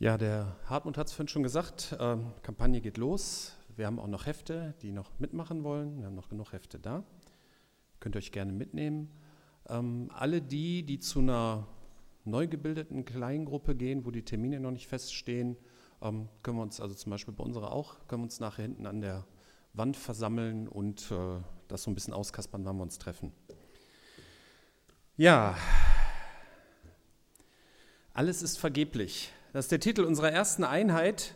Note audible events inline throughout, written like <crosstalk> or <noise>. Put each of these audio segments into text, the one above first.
Ja, der Hartmut hat es vorhin schon gesagt, ähm, Kampagne geht los. Wir haben auch noch Hefte, die noch mitmachen wollen. Wir haben noch genug Hefte da. Könnt ihr euch gerne mitnehmen. Ähm, alle die, die zu einer neu gebildeten Kleingruppe gehen, wo die Termine noch nicht feststehen, ähm, können wir uns, also zum Beispiel bei unserer auch, können wir uns nachher hinten an der Wand versammeln und äh, das so ein bisschen auskaspern, wann wir uns treffen. Ja, alles ist vergeblich. Das ist der Titel unserer ersten Einheit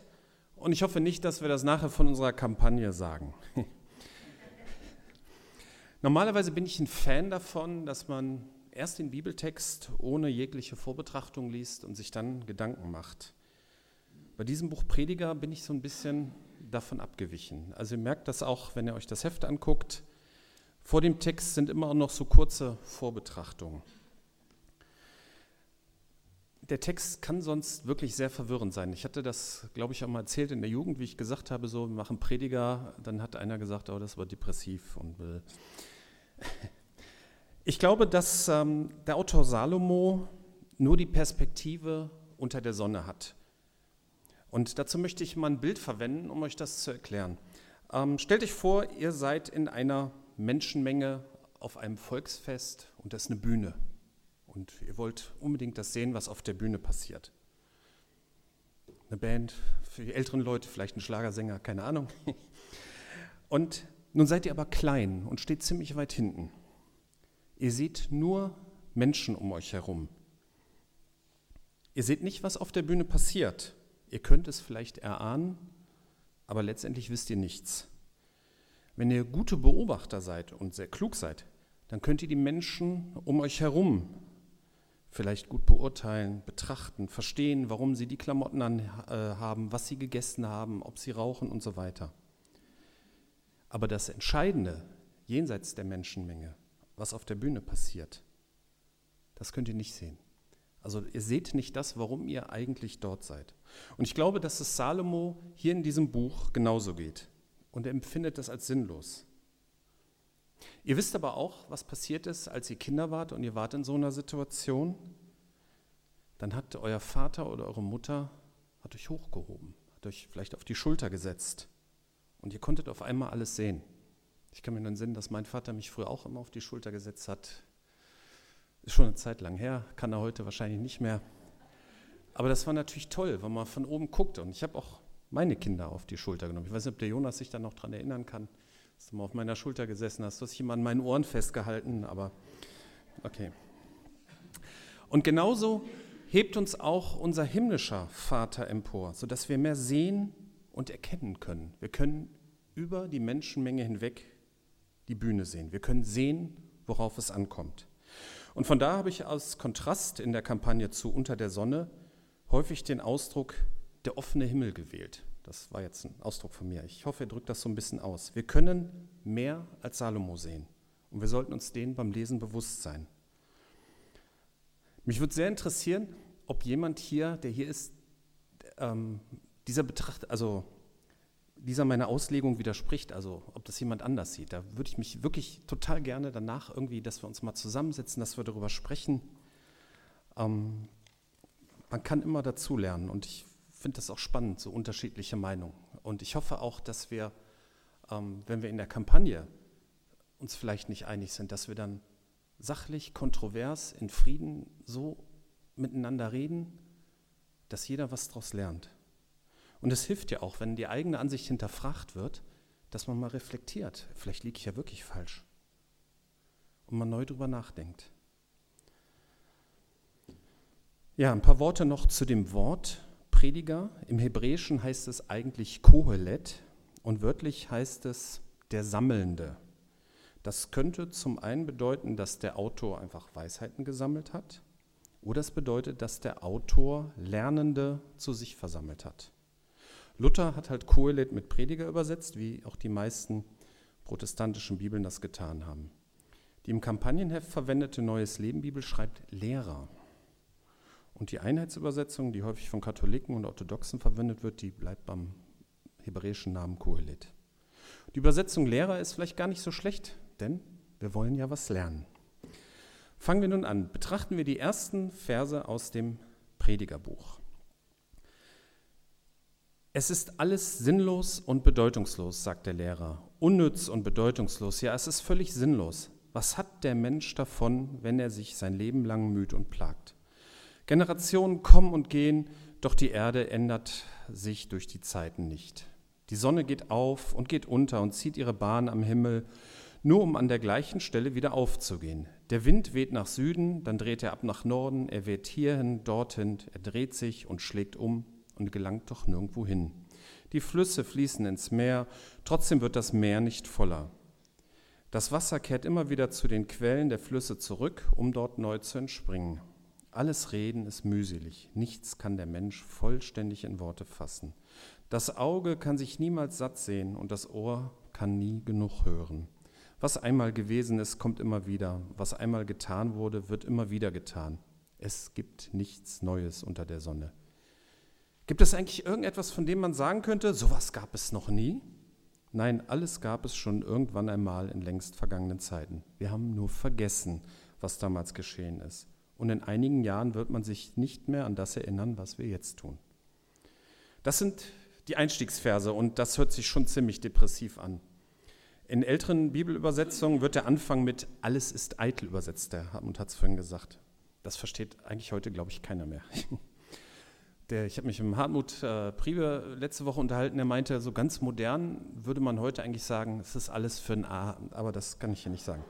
und ich hoffe nicht, dass wir das nachher von unserer Kampagne sagen. <laughs> Normalerweise bin ich ein Fan davon, dass man erst den Bibeltext ohne jegliche Vorbetrachtung liest und sich dann Gedanken macht. Bei diesem Buch Prediger bin ich so ein bisschen davon abgewichen. Also ihr merkt das auch, wenn ihr euch das Heft anguckt. Vor dem Text sind immer noch so kurze Vorbetrachtungen der Text kann sonst wirklich sehr verwirrend sein. Ich hatte das, glaube ich, auch mal erzählt in der Jugend, wie ich gesagt habe, so, wir machen Prediger, dann hat einer gesagt, oh, das war depressiv. Und, äh. <laughs> Ich glaube, dass ähm, der Autor Salomo nur die Perspektive unter der Sonne hat. Und dazu möchte ich mal ein Bild verwenden, um euch das zu erklären. Ähm, stellt euch vor, ihr seid in einer Menschenmenge auf einem Volksfest und das ist eine Bühne und ihr wollt unbedingt das sehen, was auf der Bühne passiert. Eine Band, für die älteren Leute vielleicht ein Schlagersänger, keine Ahnung. <laughs> Und nun seid ihr aber klein und steht ziemlich weit hinten. Ihr seht nur Menschen um euch herum. Ihr seht nicht, was auf der Bühne passiert. Ihr könnt es vielleicht erahnen, aber letztendlich wisst ihr nichts. Wenn ihr gute Beobachter seid und sehr klug seid, dann könnt ihr die Menschen um euch herum vielleicht gut beurteilen, betrachten, verstehen, warum sie die Klamotten an, äh, haben, was sie gegessen haben, ob sie rauchen und so weiter. Aber das Entscheidende, jenseits der Menschenmenge, was auf der Bühne passiert, das könnt ihr nicht sehen. Also ihr seht nicht das, warum ihr eigentlich dort seid. Und ich glaube, dass es Salomo hier in diesem Buch genauso geht. Und er empfindet das als sinnlos. Ihr wisst aber auch, was passiert ist, als ihr Kinder wart und ihr wart in so einer Situation. Dann hat euer Vater oder eure Mutter hat euch hochgehoben, hat euch vielleicht auf die Schulter gesetzt und ihr konntet auf einmal alles sehen. Ich kann mir dann sehen, dass mein Vater mich früher auch immer auf die Schulter gesetzt hat. Ist schon eine Zeit lang her, kann er heute wahrscheinlich nicht mehr. Aber das war natürlich toll, wenn man von oben guckte. Und ich habe auch meine Kinder auf die Schulter genommen. Ich weiß nicht, ob der Jonas sich da noch daran erinnern kann. Hast du mal auf meiner Schulter gesessen, hast du dich immer an meinen Ohren festgehalten, aber okay. Und genauso hebt uns auch unser himmlischer Vater empor, sodass wir mehr sehen und erkennen können. Wir können über die Menschenmenge hinweg die Bühne sehen. Wir können sehen, worauf es ankommt. Und von da habe ich als Kontrast in der Kampagne zu Unter der Sonne häufig den Ausdruck der offene Himmel gewählt. Das war jetzt ein Ausdruck von mir. Ich hoffe, er drückt das so ein bisschen aus. Wir können mehr als Salomo sehen. Und wir sollten uns denen beim Lesen bewusst sein. Mich würde sehr interessieren, ob jemand hier, der hier ist, ähm, dieser Betracht, also dieser meiner Auslegung widerspricht, also ob das jemand anders sieht. Da würde ich mich wirklich total gerne danach irgendwie, dass wir uns mal zusammensetzen, dass wir darüber sprechen. Ähm, man kann immer dazulernen und ich finde das auch spannend, so unterschiedliche Meinungen. Und ich hoffe auch, dass wir, ähm, wenn wir in der Kampagne uns vielleicht nicht einig sind, dass wir dann sachlich, kontrovers, in Frieden so miteinander reden, dass jeder was daraus lernt. Und es hilft ja auch, wenn die eigene Ansicht hinterfragt wird, dass man mal reflektiert. Vielleicht liege ich ja wirklich falsch. Und man neu drüber nachdenkt. Ja, ein paar Worte noch zu dem Wort. Prediger. Im Hebräischen heißt es eigentlich Kohelet und wörtlich heißt es der Sammelnde. Das könnte zum einen bedeuten, dass der Autor einfach Weisheiten gesammelt hat, oder es bedeutet, dass der Autor Lernende zu sich versammelt hat. Luther hat halt Kohelet mit Prediger übersetzt, wie auch die meisten protestantischen Bibeln das getan haben. Die im Kampagnenheft verwendete Neues Leben Bibel schreibt Lehrer. Und die Einheitsübersetzung, die häufig von Katholiken und Orthodoxen verwendet wird, die bleibt beim hebräischen Namen Kohelet. Die Übersetzung Lehrer ist vielleicht gar nicht so schlecht, denn wir wollen ja was lernen. Fangen wir nun an. Betrachten wir die ersten Verse aus dem Predigerbuch. Es ist alles sinnlos und bedeutungslos, sagt der Lehrer. Unnütz und bedeutungslos. Ja, es ist völlig sinnlos. Was hat der Mensch davon, wenn er sich sein Leben lang müht und plagt? Generationen kommen und gehen, doch die Erde ändert sich durch die Zeiten nicht. Die Sonne geht auf und geht unter und zieht ihre Bahn am Himmel, nur um an der gleichen Stelle wieder aufzugehen. Der Wind weht nach Süden, dann dreht er ab nach Norden, er weht hierhin, dorthin, er dreht sich und schlägt um und gelangt doch nirgendwo hin. Die Flüsse fließen ins Meer, trotzdem wird das Meer nicht voller. Das Wasser kehrt immer wieder zu den Quellen der Flüsse zurück, um dort neu zu entspringen. Alles Reden ist mühselig, nichts kann der Mensch vollständig in Worte fassen. Das Auge kann sich niemals satt sehen und das Ohr kann nie genug hören. Was einmal gewesen ist, kommt immer wieder. Was einmal getan wurde, wird immer wieder getan. Es gibt nichts Neues unter der Sonne. Gibt es eigentlich irgendetwas, von dem man sagen könnte, sowas gab es noch nie? Nein, alles gab es schon irgendwann einmal in längst vergangenen Zeiten. Wir haben nur vergessen, was damals geschehen ist. Und in einigen Jahren wird man sich nicht mehr an das erinnern, was wir jetzt tun. Das sind die Einstiegsverse und das hört sich schon ziemlich depressiv an. In älteren Bibelübersetzungen wird der Anfang mit Alles ist eitel übersetzt, der Hartmut hat es vorhin gesagt. Das versteht eigentlich heute, glaube ich, keiner mehr. <laughs> Der, ich habe mich mit Hartmut äh, Priebe letzte Woche unterhalten, der meinte, so ganz modern würde man heute eigentlich sagen, es ist alles für ein A, aber das kann ich hier nicht sagen.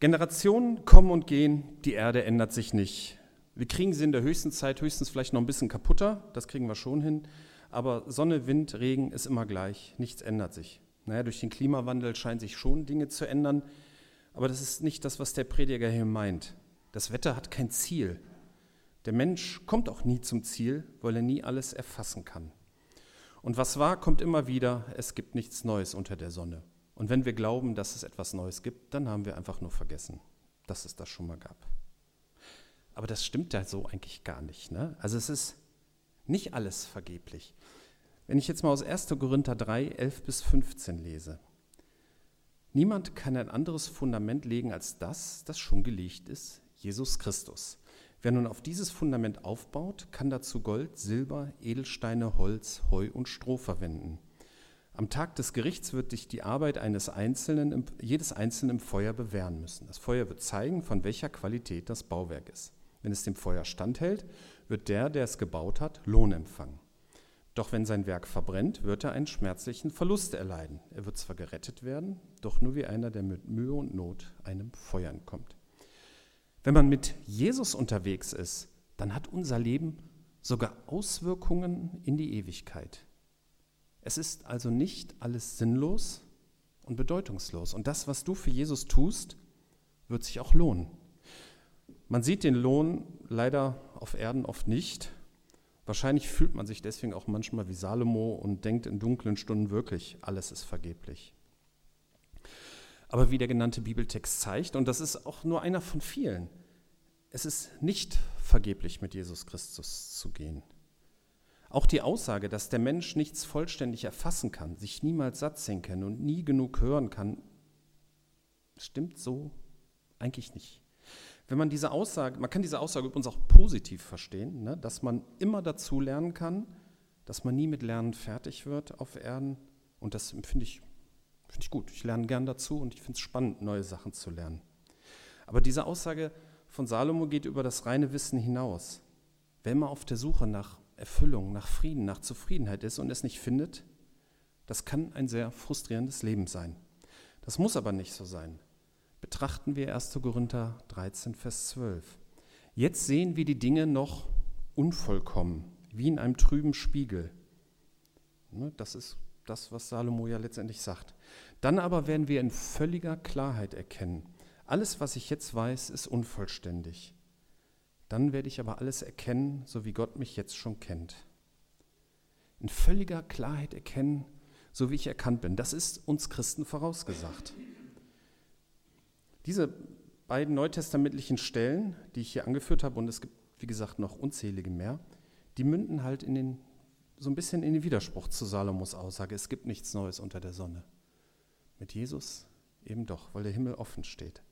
Generationen kommen und gehen, die Erde ändert sich nicht. Wir kriegen sie in der höchsten Zeit höchstens vielleicht noch ein bisschen kaputter, das kriegen wir schon hin, aber Sonne, Wind, Regen ist immer gleich, nichts ändert sich. Naja, durch den Klimawandel scheinen sich schon Dinge zu ändern, aber das ist nicht das, was der Prediger hier meint. Das Wetter hat kein Ziel. Der Mensch kommt auch nie zum Ziel, weil er nie alles erfassen kann. Und was war, kommt immer wieder, es gibt nichts Neues unter der Sonne. Und wenn wir glauben, dass es etwas Neues gibt, dann haben wir einfach nur vergessen, dass es das schon mal gab. Aber das stimmt ja so eigentlich gar nicht. Ne? Also es ist nicht alles vergeblich. Wenn ich jetzt mal aus 1. Korinther 3, 11 bis 15 lese. Niemand kann ein anderes Fundament legen als das, das schon gelegt ist, Jesus Christus. Wer nun auf dieses Fundament aufbaut, kann dazu Gold, Silber, Edelsteine, Holz, Heu und Stroh verwenden. Am Tag des Gerichts wird dich die Arbeit eines Einzelnen, jedes Einzelnen im Feuer bewähren müssen. Das Feuer wird zeigen, von welcher Qualität das Bauwerk ist. Wenn es dem Feuer standhält, wird der, der es gebaut hat, Lohn empfangen. Doch wenn sein Werk verbrennt, wird er einen schmerzlichen Verlust erleiden. Er wird zwar gerettet werden, doch nur wie einer, der mit Mühe und Not einem Feuer entkommt. Wenn man mit Jesus unterwegs ist, dann hat unser Leben sogar Auswirkungen in die Ewigkeit. Es ist also nicht alles sinnlos und bedeutungslos. Und das, was du für Jesus tust, wird sich auch lohnen. Man sieht den Lohn leider auf Erden oft nicht. Wahrscheinlich fühlt man sich deswegen auch manchmal wie Salomo und denkt in dunklen Stunden wirklich, alles ist vergeblich. Aber wie der genannte Bibeltext zeigt, und das ist auch nur einer von vielen, es ist nicht vergeblich, mit Jesus Christus zu gehen. Auch die Aussage, dass der Mensch nichts vollständig erfassen kann, sich niemals satt sehen kann und nie genug hören kann, stimmt so eigentlich nicht. Wenn man diese Aussage, man kann diese Aussage übrigens auch positiv verstehen, ne, dass man immer dazu lernen kann, dass man nie mit Lernen fertig wird auf Erden. Und das finde ich Finde ich gut. Ich lerne gern dazu und ich finde es spannend, neue Sachen zu lernen. Aber diese Aussage von Salomo geht über das reine Wissen hinaus. Wer immer auf der Suche nach Erfüllung, nach Frieden, nach Zufriedenheit ist und es nicht findet, das kann ein sehr frustrierendes Leben sein. Das muss aber nicht so sein. Betrachten wir 1. Korinther 13, Vers 12. Jetzt sehen wir die Dinge noch unvollkommen, wie in einem trüben Spiegel. Ne, das ist das, was Salomo ja letztendlich sagt. Dann aber werden wir in völliger Klarheit erkennen, alles, was ich jetzt weiß, ist unvollständig. Dann werde ich aber alles erkennen, so wie Gott mich jetzt schon kennt. In völliger Klarheit erkennen, so wie ich erkannt bin. Das ist uns Christen vorausgesagt. Diese beiden neutestamentlichen Stellen, die ich hier angeführt habe, und es gibt, wie gesagt, noch unzählige mehr, die münden halt in den so ein bisschen in den Widerspruch zu Salomos Aussage, es gibt nichts Neues unter der Sonne. Mit Jesus eben doch, weil der Himmel offen steht.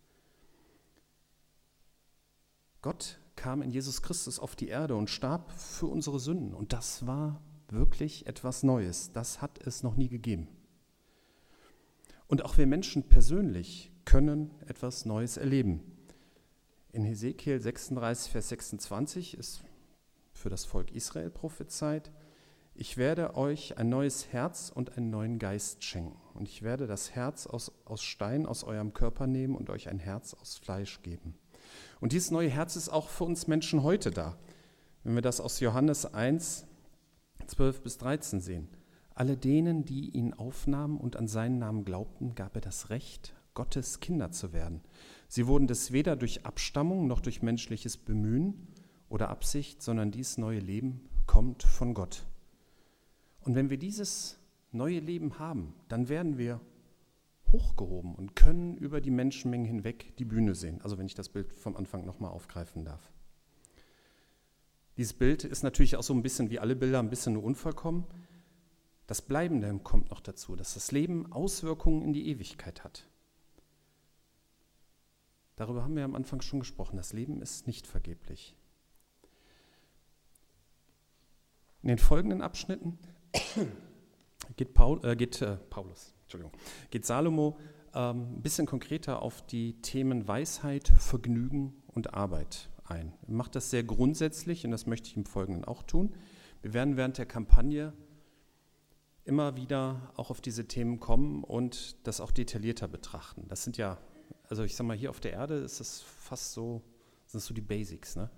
Gott kam in Jesus Christus auf die Erde und starb für unsere Sünden. Und das war wirklich etwas Neues. Das hat es noch nie gegeben. Und auch wir Menschen persönlich können etwas Neues erleben. In Hesekiel 36, Vers 26 ist für das Volk Israel prophezeit, ich werde euch ein neues Herz und einen neuen Geist schenken. Und ich werde das Herz aus, aus Stein aus eurem Körper nehmen und euch ein Herz aus Fleisch geben. Und dieses neue Herz ist auch für uns Menschen heute da. Wenn wir das aus Johannes 1, 12 bis 13 sehen. Alle denen, die ihn aufnahmen und an seinen Namen glaubten, gab er das Recht, Gottes Kinder zu werden. Sie wurden das weder durch Abstammung noch durch menschliches Bemühen oder Absicht, sondern dieses neue Leben kommt von Gott. Und wenn wir dieses neue Leben haben, dann werden wir hochgehoben und können über die Menschenmengen hinweg die Bühne sehen. Also wenn ich das Bild vom Anfang nochmal aufgreifen darf. Dieses Bild ist natürlich auch so ein bisschen wie alle Bilder ein bisschen nur unvollkommen. Das Bleibende kommt noch dazu, dass das Leben Auswirkungen in die Ewigkeit hat. Darüber haben wir am Anfang schon gesprochen. Das Leben ist nicht vergeblich. In den folgenden Abschnitten <coughs> geht, Paul, äh, geht äh, Paulus, Entschuldigung, geht Salomo ähm, ein bisschen konkreter auf die Themen Weisheit, Vergnügen und Arbeit ein. Er macht das sehr grundsätzlich und das möchte ich im Folgenden auch tun. Wir werden während der Kampagne immer wieder auch auf diese Themen kommen und das auch detaillierter betrachten. Das sind ja, also ich sag mal, hier auf der Erde ist es fast so, sind so die Basics, ne?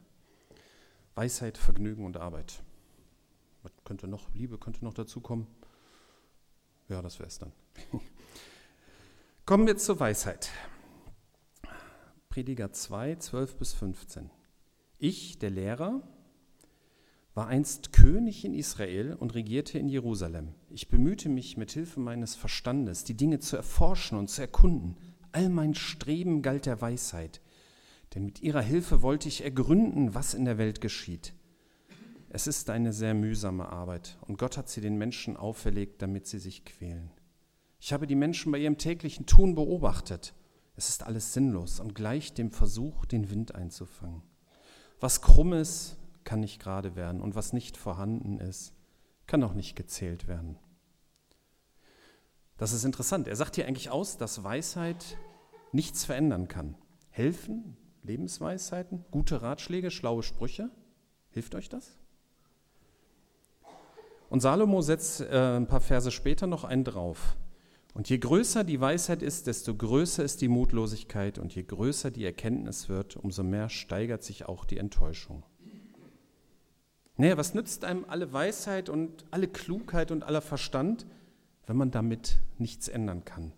Weisheit, Vergnügen und Arbeit. Was könnte noch, Liebe könnte noch dazu kommen? Ja, das wäre es dann. <laughs> Kommen wir zur Weisheit. Prediger 2, 12 bis 15. Ich, der Lehrer, war einst König in Israel und regierte in Jerusalem. Ich bemühte mich mit Hilfe meines Verstandes, die Dinge zu erforschen und zu erkunden. All mein Streben galt der Weisheit, denn mit ihrer Hilfe wollte ich ergründen, was in der Welt geschieht. Es ist eine sehr mühsame Arbeit und Gott hat sie den Menschen auferlegt, damit sie sich quälen. Ich habe die Menschen bei ihrem täglichen Tun beobachtet. Es ist alles sinnlos und gleich dem Versuch, den Wind einzufangen. Was krumm ist, kann nicht gerade werden und was nicht vorhanden ist, kann auch nicht gezählt werden. Das ist interessant. Er sagt hier eigentlich aus, dass Weisheit nichts verändern kann. Helfen, Lebensweisheiten, gute Ratschläge, schlaue Sprüche, hilft euch das? Und Salomo setzt äh, ein paar Verse später noch einen drauf. Und je größer die Weisheit ist, desto größer ist die Mutlosigkeit und je größer die Erkenntnis wird, umso mehr steigert sich auch die Enttäuschung. Naja, was nützt einem alle Weisheit und alle Klugheit und aller Verstand, wenn man damit nichts ändern kann?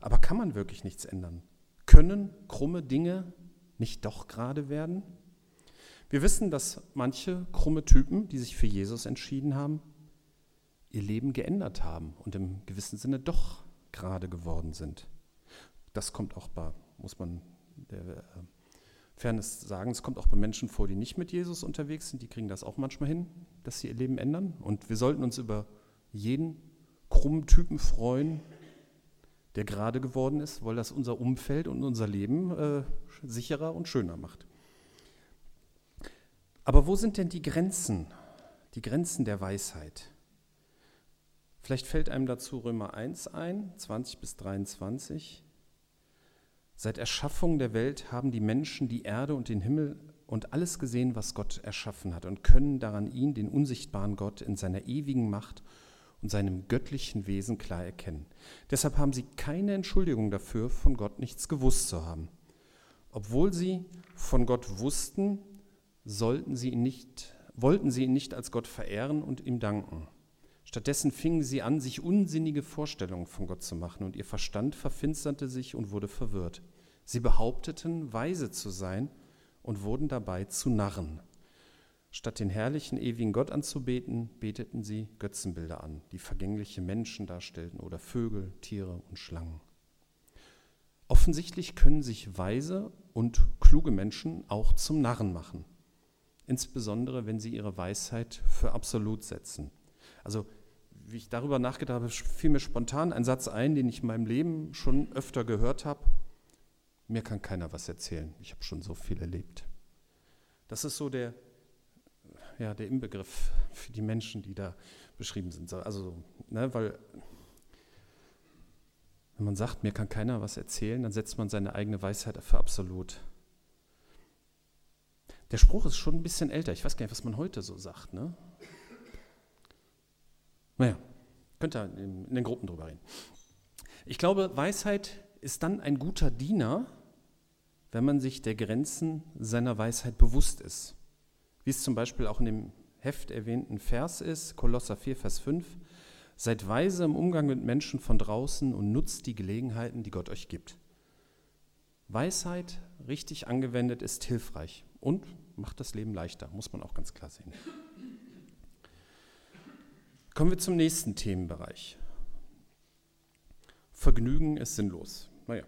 Aber kann man wirklich nichts ändern? Können krumme Dinge nicht doch gerade werden? Wir wissen, dass manche krumme Typen, die sich für Jesus entschieden haben, ihr Leben geändert haben und im gewissen Sinne doch gerade geworden sind. Das kommt auch bei, muss man der äh, Fairness sagen, es kommt auch bei Menschen vor, die nicht mit Jesus unterwegs sind, die kriegen das auch manchmal hin, dass sie ihr Leben ändern. Und wir sollten uns über jeden krummen Typen freuen, der gerade geworden ist, weil das unser Umfeld und unser Leben äh, sicherer und schöner macht. Aber wo sind denn die Grenzen, die Grenzen der Weisheit? Vielleicht fällt einem dazu Römer 1 ein, 20 bis 23. Seit Erschaffung der Welt haben die Menschen die Erde und den Himmel und alles gesehen, was Gott erschaffen hat, und können daran ihn, den unsichtbaren Gott, in seiner ewigen Macht und seinem göttlichen Wesen klar erkennen. Deshalb haben sie keine Entschuldigung dafür, von Gott nichts gewusst zu haben. Obwohl sie von Gott wussten, sollten sie ihn nicht, wollten sie ihn nicht als Gott verehren und ihm danken. Stattdessen fingen sie an, sich unsinnige Vorstellungen von Gott zu machen, und ihr Verstand verfinsterte sich und wurde verwirrt. Sie behaupteten, weise zu sein und wurden dabei zu Narren. Statt den herrlichen, ewigen Gott anzubeten, beteten sie Götzenbilder an, die vergängliche Menschen darstellten oder Vögel, Tiere und Schlangen. Offensichtlich können sich weise und kluge Menschen auch zum Narren machen, insbesondere wenn sie ihre Weisheit für absolut setzen. Also wie ich darüber nachgedacht habe, fiel mir spontan ein Satz ein, den ich in meinem Leben schon öfter gehört habe. Mir kann keiner was erzählen. Ich habe schon so viel erlebt. Das ist so der, ja, der Inbegriff für die Menschen, die da beschrieben sind. Also, ne, weil wenn man sagt, mir kann keiner was erzählen, dann setzt man seine eigene Weisheit für absolut. Der Spruch ist schon ein bisschen älter. Ich weiß gar nicht, was man heute so sagt. Ne? Naja, könnt ihr in den Gruppen drüber reden. Ich glaube, Weisheit ist dann ein guter Diener, wenn man sich der Grenzen seiner Weisheit bewusst ist. Wie es zum Beispiel auch in dem Heft erwähnten Vers ist, Kolosser 4, Vers 5. Seid weise im Umgang mit Menschen von draußen und nutzt die Gelegenheiten, die Gott euch gibt. Weisheit, richtig angewendet, ist hilfreich und macht das Leben leichter, muss man auch ganz klar sehen. Kommen wir zum nächsten Themenbereich. Vergnügen ist sinnlos. Naja,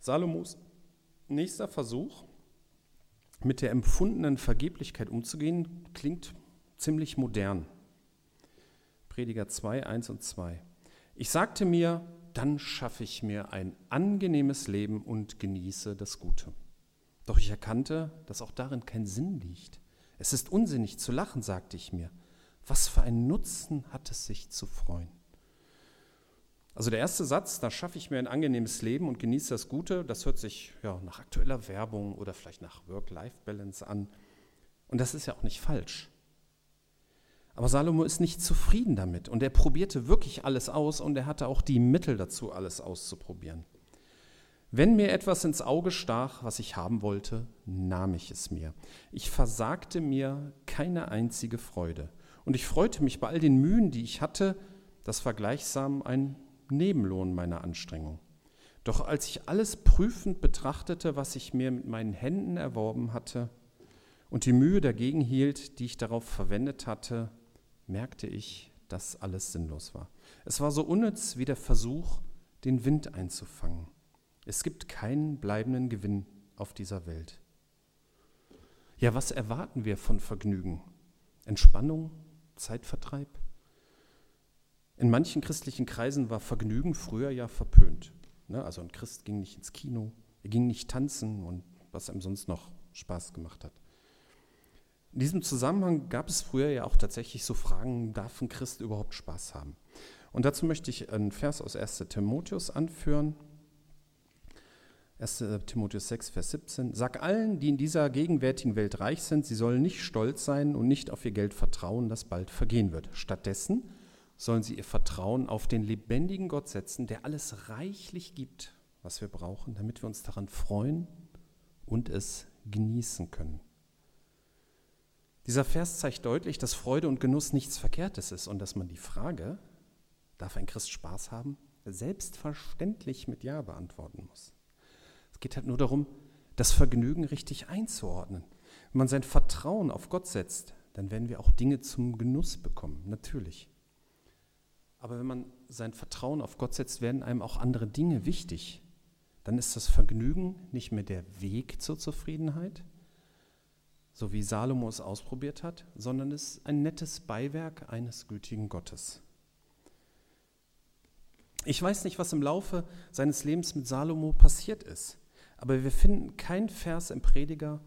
Salomos nächster Versuch, mit der empfundenen Vergeblichkeit umzugehen, klingt ziemlich modern. Prediger 2, 1 und 2. Ich sagte mir, dann schaffe ich mir ein angenehmes Leben und genieße das Gute. Doch ich erkannte, dass auch darin kein Sinn liegt. Es ist unsinnig zu lachen, sagte ich mir. Was für einen Nutzen hat es sich zu freuen? Also der erste Satz, da schaffe ich mir ein angenehmes Leben und genieße das Gute, das hört sich ja, nach aktueller Werbung oder vielleicht nach Work-Life-Balance an. Und das ist ja auch nicht falsch. Aber Salomo ist nicht zufrieden damit und er probierte wirklich alles aus und er hatte auch die Mittel dazu, alles auszuprobieren. Wenn mir etwas ins Auge stach, was ich haben wollte, nahm ich es mir. Ich versagte mir keine einzige Freude. Und ich freute mich bei all den Mühen, die ich hatte, das war gleichsam ein Nebenlohn meiner Anstrengung. Doch als ich alles prüfend betrachtete, was ich mir mit meinen Händen erworben hatte und die Mühe dagegen hielt, die ich darauf verwendet hatte, merkte ich, dass alles sinnlos war. Es war so unnütz wie der Versuch, den Wind einzufangen. Es gibt keinen bleibenden Gewinn auf dieser Welt. Ja, was erwarten wir von Vergnügen? Entspannung? Zeitvertreib? In manchen christlichen Kreisen war Vergnügen früher ja verpönt. Ne? Also ein Christ ging nicht ins Kino, er ging nicht tanzen und was ihm sonst noch Spaß gemacht hat. In diesem Zusammenhang gab es früher ja auch tatsächlich so Fragen, darf ein Christ überhaupt Spaß haben? Und dazu möchte ich einen Vers aus 1 Timotheus anführen. 1 Timotheus 6, Vers 17. Sag allen, die in dieser gegenwärtigen Welt reich sind, sie sollen nicht stolz sein und nicht auf ihr Geld vertrauen, das bald vergehen wird. Stattdessen sollen sie ihr Vertrauen auf den lebendigen Gott setzen, der alles reichlich gibt, was wir brauchen, damit wir uns daran freuen und es genießen können. Dieser Vers zeigt deutlich, dass Freude und Genuss nichts Verkehrtes ist und dass man die Frage, darf ein Christ Spaß haben, selbstverständlich mit Ja beantworten muss. Es geht halt nur darum, das Vergnügen richtig einzuordnen. Wenn man sein Vertrauen auf Gott setzt, dann werden wir auch Dinge zum Genuss bekommen, natürlich. Aber wenn man sein Vertrauen auf Gott setzt, werden einem auch andere Dinge wichtig. Dann ist das Vergnügen nicht mehr der Weg zur Zufriedenheit, so wie Salomo es ausprobiert hat, sondern es ist ein nettes Beiwerk eines gütigen Gottes. Ich weiß nicht, was im Laufe seines Lebens mit Salomo passiert ist, aber wir finden keinen Vers im Prediger,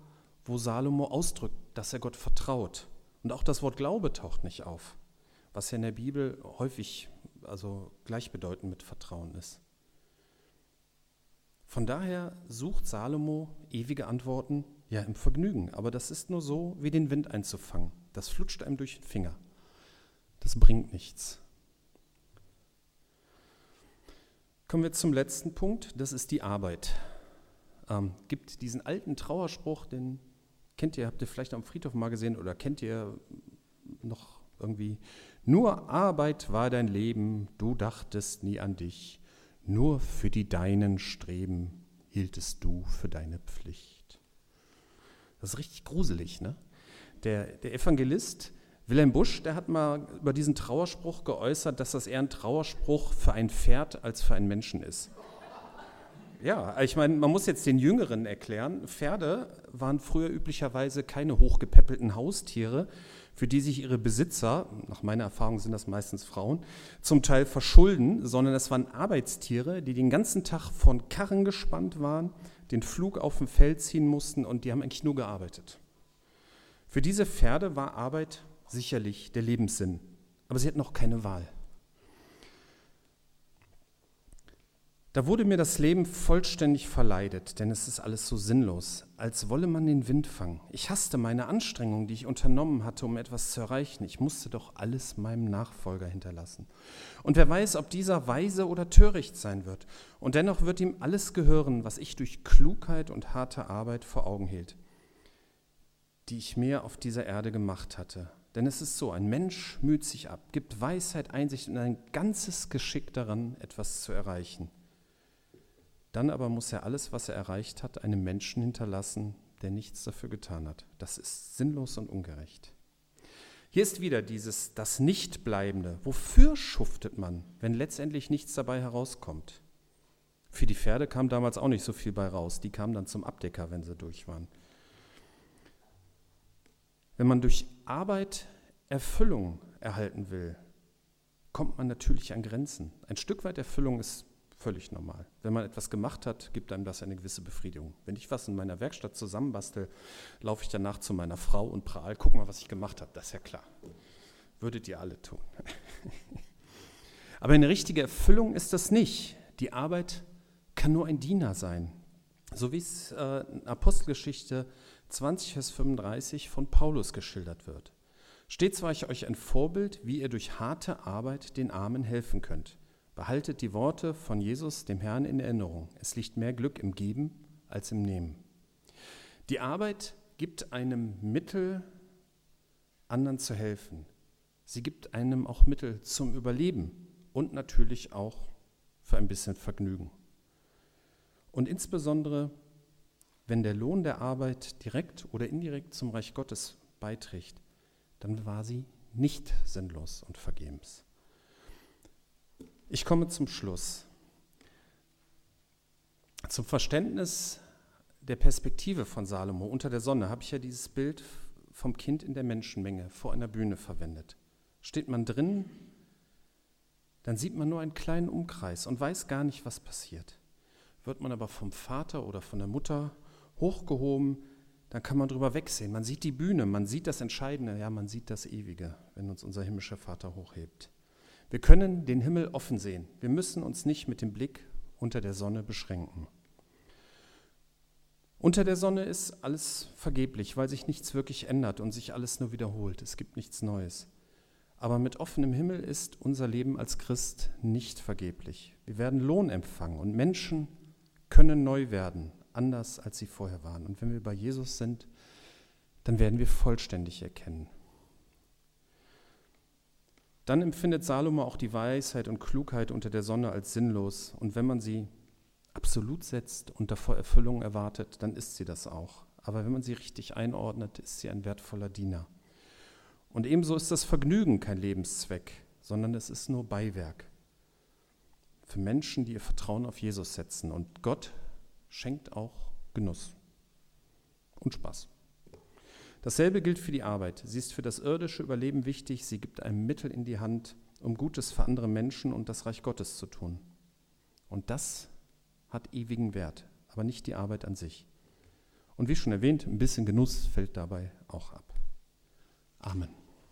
wo Salomo ausdrückt, dass er Gott vertraut. Und auch das Wort Glaube taucht nicht auf was ja in der Bibel häufig also gleichbedeutend mit Vertrauen ist. Von daher sucht Salomo ewige Antworten, ja im Vergnügen, aber das ist nur so, wie den Wind einzufangen. Das flutscht einem durch den Finger. Das bringt nichts. Kommen wir zum letzten Punkt, das ist die Arbeit. Ähm, gibt diesen alten Trauerspruch, den kennt ihr, habt ihr vielleicht am Friedhof mal gesehen oder kennt ihr noch irgendwie? Nur Arbeit war dein Leben, du dachtest nie an dich, nur für die Deinen streben hieltest du für deine Pflicht. Das ist richtig gruselig, ne? Der, der Evangelist Wilhelm Busch, der hat mal über diesen Trauerspruch geäußert, dass das eher ein Trauerspruch für ein Pferd als für einen Menschen ist. Ja, ich meine, man muss jetzt den Jüngeren erklären, Pferde waren früher üblicherweise keine hochgepäppelten Haustiere, für die sich ihre Besitzer, nach meiner Erfahrung sind das meistens Frauen, zum Teil verschulden, sondern es waren Arbeitstiere, die den ganzen Tag von Karren gespannt waren, den Flug auf dem Feld ziehen mussten und die haben eigentlich nur gearbeitet. Für diese Pferde war Arbeit sicherlich der Lebenssinn, aber sie hatten noch keine Wahl. Da wurde mir das Leben vollständig verleidet, denn es ist alles so sinnlos, als wolle man den Wind fangen. Ich hasste meine Anstrengungen, die ich unternommen hatte, um etwas zu erreichen. Ich musste doch alles meinem Nachfolger hinterlassen. Und wer weiß, ob dieser weise oder töricht sein wird. Und dennoch wird ihm alles gehören, was ich durch Klugheit und harte Arbeit vor Augen hielt, die ich mir auf dieser Erde gemacht hatte. Denn es ist so, ein Mensch müht sich ab, gibt Weisheit, Einsicht und ein ganzes Geschick daran, etwas zu erreichen. Dann aber muss er alles, was er erreicht hat, einem Menschen hinterlassen, der nichts dafür getan hat. Das ist sinnlos und ungerecht. Hier ist wieder dieses das Nichtbleibende. Wofür schuftet man, wenn letztendlich nichts dabei herauskommt? Für die Pferde kam damals auch nicht so viel bei raus. Die kamen dann zum Abdecker, wenn sie durch waren. Wenn man durch Arbeit Erfüllung erhalten will, kommt man natürlich an Grenzen. Ein Stück weit Erfüllung ist Völlig normal. Wenn man etwas gemacht hat, gibt einem das eine gewisse Befriedigung. Wenn ich was in meiner Werkstatt zusammenbastel, laufe ich danach zu meiner Frau und prahl, guck mal, was ich gemacht habe. Das ist ja klar. Würdet ihr alle tun. <laughs> Aber eine richtige Erfüllung ist das nicht. Die Arbeit kann nur ein Diener sein. So wie es äh, in Apostelgeschichte 20, Vers 35 von Paulus geschildert wird. Stets war ich euch ein Vorbild, wie ihr durch harte Arbeit den Armen helfen könnt. Behaltet die Worte von Jesus, dem Herrn, in Erinnerung. Es liegt mehr Glück im Geben als im Nehmen. Die Arbeit gibt einem Mittel, anderen zu helfen. Sie gibt einem auch Mittel zum Überleben und natürlich auch für ein bisschen Vergnügen. Und insbesondere, wenn der Lohn der Arbeit direkt oder indirekt zum Reich Gottes beiträgt, dann war sie nicht sinnlos und vergebens. Ich komme zum Schluss. Zum Verständnis der Perspektive von Salomo unter der Sonne habe ich ja dieses Bild vom Kind in der Menschenmenge vor einer Bühne verwendet. Steht man drin, dann sieht man nur einen kleinen Umkreis und weiß gar nicht, was passiert. Wird man aber vom Vater oder von der Mutter hochgehoben, dann kann man drüber wegsehen. Man sieht die Bühne, man sieht das Entscheidende, ja, man sieht das Ewige, wenn uns unser himmlischer Vater hochhebt. Wir können den Himmel offen sehen. Wir müssen uns nicht mit dem Blick unter der Sonne beschränken. Unter der Sonne ist alles vergeblich, weil sich nichts wirklich ändert und sich alles nur wiederholt. Es gibt nichts Neues. Aber mit offenem Himmel ist unser Leben als Christ nicht vergeblich. Wir werden Lohn empfangen und Menschen können neu werden, anders als sie vorher waren. Und wenn wir bei Jesus sind, dann werden wir vollständig erkennen. Dann empfindet Salomo auch die Weisheit und Klugheit unter der Sonne als sinnlos. Und wenn man sie absolut setzt und davor Erfüllung erwartet, dann ist sie das auch. Aber wenn man sie richtig einordnet, ist sie ein wertvoller Diener. Und ebenso ist das Vergnügen kein Lebenszweck, sondern es ist nur Beiwerk für Menschen, die ihr Vertrauen auf Jesus setzen. Und Gott schenkt auch Genuss und Spaß. Dasselbe gilt für die Arbeit. Sie ist für das irdische Überleben wichtig. Sie gibt einem Mittel in die Hand, um Gutes für andere Menschen und das Reich Gottes zu tun. Und das hat ewigen Wert, aber nicht die Arbeit an sich. Und wie schon erwähnt, ein bisschen Genuss fällt dabei auch ab. Amen.